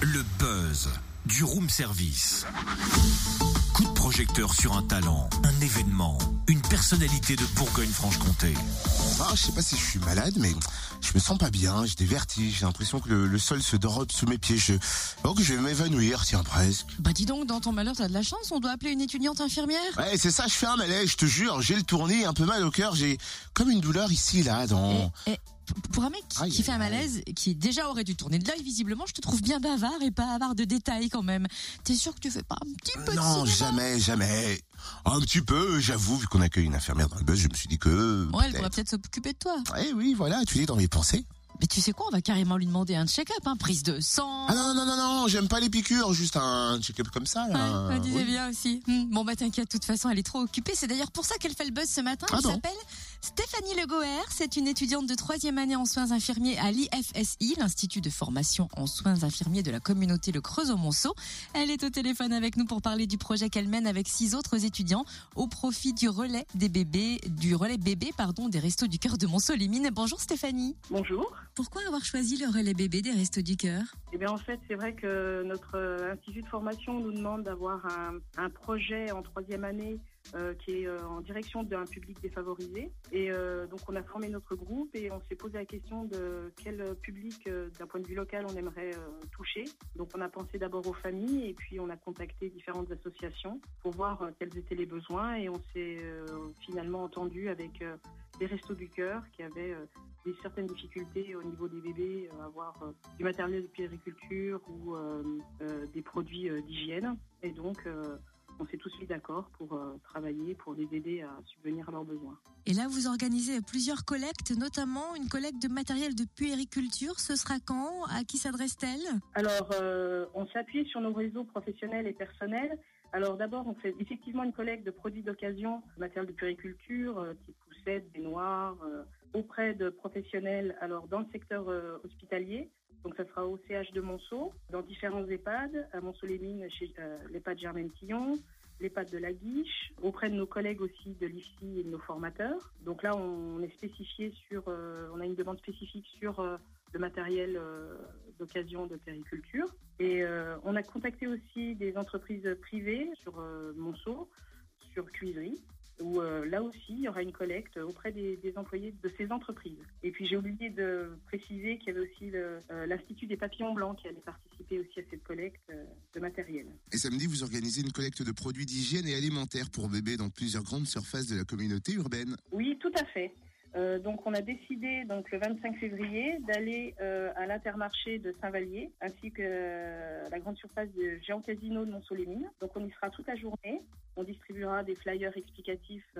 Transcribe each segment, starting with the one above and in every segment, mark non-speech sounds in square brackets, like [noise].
Le buzz du room service. Coup de projecteur sur un talent, un événement, une personnalité de Bourgogne-Franche-Comté. Ah, je sais pas si je suis malade, mais je me sens pas bien, j'ai des vertiges, j'ai l'impression que le, le sol se dérobe sous mes pieds. Je, oh, que je vais m'évanouir, tiens, presque. Bah dis donc, dans ton malheur, t'as de la chance, on doit appeler une étudiante infirmière. Ouais, c'est ça, je fais un malaise, je te jure, j'ai le tournis, un peu mal au cœur, j'ai comme une douleur ici, là, dans... Et, et pour un mec qui, Aïe, qui fait un aïe, malaise, qui déjà aurait dû tourner de l'œil visiblement, je te trouve bien bavard et pas avare de détails quand même. T'es sûr que tu fais pas un petit peu de Non, jamais, jamais. Un petit peu, j'avoue, vu qu'on accueille une infirmière dans le buzz, je me suis dit que... Ouais, elle pourrait peut-être. s'occuper de toi. Eh oui, voilà, tu dis dans mes pensées. Mais tu sais quoi, on va carrément lui demander un check-up, hein, prise de sang. Ah non, non, non, non, j'aime pas les piqûres, juste un check-up comme ça, Ouais, là. me disais Oui. bien aussi. Hmm, Bon bah t'inquiète, de toute façon elle est trop occupée. C'est d'ailleurs pour ça qu'elle fait le buzz ce matin. Ah Elle bon s'appelle Stéphanie Le Goer. C'est une étudiante de troisième année en soins infirmiers à l'IFSI, l'Institut de formation en soins infirmiers de la communauté Le Creusot-Monceau. Elle est au téléphone avec nous pour parler du projet qu'elle mène avec six autres étudiants au profit du relais des bébés, du relais bébé pardon des Restos du Cœur de Monceau-les-Mines. Bonjour Stéphanie. Bonjour. Pourquoi avoir choisi le relais bébé des Restos du Cœur? Eh bien, en fait, c'est vrai que notre euh, institut de formation nous demande d'avoir un, un projet en troisième année euh, qui est euh, en direction d'un public défavorisé. Et euh, donc, on a formé notre groupe et on s'est posé la question de quel public, euh, d'un point de vue local, on aimerait euh, toucher. Donc, on a pensé d'abord aux familles et puis on a contacté différentes associations pour voir quels étaient les besoins et on s'est finalement entendu avec les Restos du Cœur qui avaient des certaines difficultés au niveau des bébés, avoir du matériel de puériculture ou des produits d'hygiène. Et donc, on s'est tous mis d'accord pour euh, travailler, pour les aider à subvenir à leurs besoins. Et là, vous organisez plusieurs collectes, notamment une collecte de matériel de puériculture. Ce sera quand? À qui s'adresse-t-elle? Alors, euh, on s'appuie sur nos réseaux professionnels et personnels. Alors d'abord, on fait effectivement une collecte de produits d'occasion, matériel de puériculture, euh, type poussettes, baignoires, euh, auprès de professionnels alors dans le secteur euh, hospitalier. Donc ça sera au CH de Monceau, dans différents EHPAD, à Monceau-les-Mines, chez euh, l'EHPAD Germaine Tillon, l'EHPAD de la Guiche, auprès de nos collègues aussi de l'IFSI et de nos formateurs. Donc là, on est spécifié sur, euh, on a une demande spécifique sur le matériel d'occasion de périculture. Et on a contacté aussi des entreprises privées sur Monceau, sur Cuiserie, où euh, là aussi, il y aura une collecte auprès des, des employés de ces entreprises. Et puis j'ai oublié de préciser qu'il y avait aussi euh, l'Institut des papillons blancs qui allait participer aussi à cette collecte euh, de matériel. Et samedi, vous organisez une collecte de produits d'hygiène et alimentaire pour bébés dans plusieurs grandes surfaces de la communauté urbaine. Oui, tout à fait. Euh, donc, on a décidé donc le 25 février d'aller euh, à l'intermarché de Saint-Vallier ainsi que euh, la grande surface de Géant Casino de Monceau-les-Mines. Donc, on y sera toute la journée. On distribuera des flyers explicatifs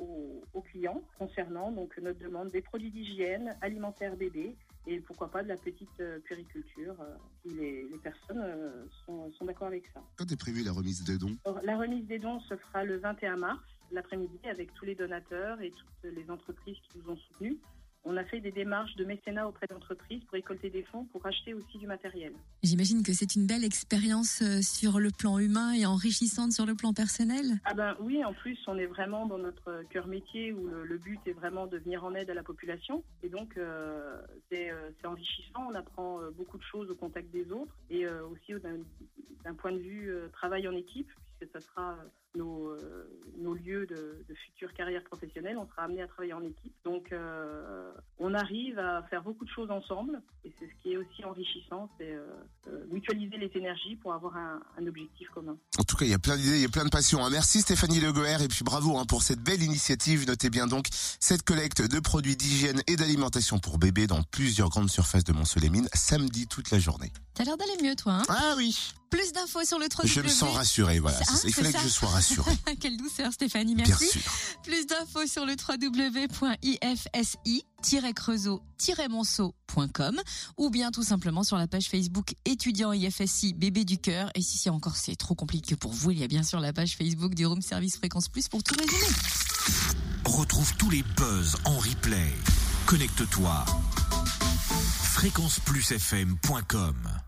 aux, aux clients concernant donc notre demande des produits d'hygiène, alimentaires bébés et pourquoi pas de la petite puériculture si les, les personnes sont, sont d'accord avec ça. Quand est prévue la remise de dons? Alors, la remise des dons se fera le 21 mars, l'après-midi, avec tous les donateurs et toutes les entreprises qui nous ont soutenus. On a fait des démarches de mécénat auprès d'entreprises pour récolter des fonds pour acheter aussi du matériel. J'imagine que c'est une belle expérience euh, sur le plan humain et enrichissante sur le plan personnel. Ah ben oui, en plus, on est vraiment dans notre cœur métier où le, le but est vraiment de venir en aide à la population. Et donc, euh, c'est euh, c'est enrichissant. On apprend beaucoup de choses au contact des autres et euh, aussi d'un point de vue travail en équipe, puisque ça sera euh, nos, euh, nos lieux de, de future carrière professionnelle. On sera amené à travailler en équipe. Donc, euh, on arrive à faire beaucoup de choses ensemble et c'est ce qui est aussi enrichissant, c'est euh, mutualiser les énergies pour avoir un, un objectif commun. En tout cas, il y a plein d'idées, il y a plein de passions. hein. Merci Stéphanie Le Goer et puis bravo hein, pour cette belle initiative. Notez bien donc cette collecte de produits d'hygiène et d'alimentation pour bébés dans plusieurs grandes surfaces de Mont-Soleil-Mines samedi toute la journée. T'as l'air d'aller mieux, toi. Hein? Ah oui, Plus d'infos sur le 3 je me sens rassuré. Voilà, Ah, il fallait ça. que je sois rassuré. [laughs] Quelle douceur, Stéphanie. Bien Merci. sûr. Plus d'infos sur le www.ifsi-creusot-monceau.com ou bien tout simplement sur la page Facebook étudiant IFSI bébé du cœur. Et si c'est encore c'est trop compliqué pour vous, il y a bien sûr la page Facebook du Room Service Fréquence Plus pour tout résumer. Retrouve tous les buzz en replay. Connecte-toi. fréquenceplusfm.com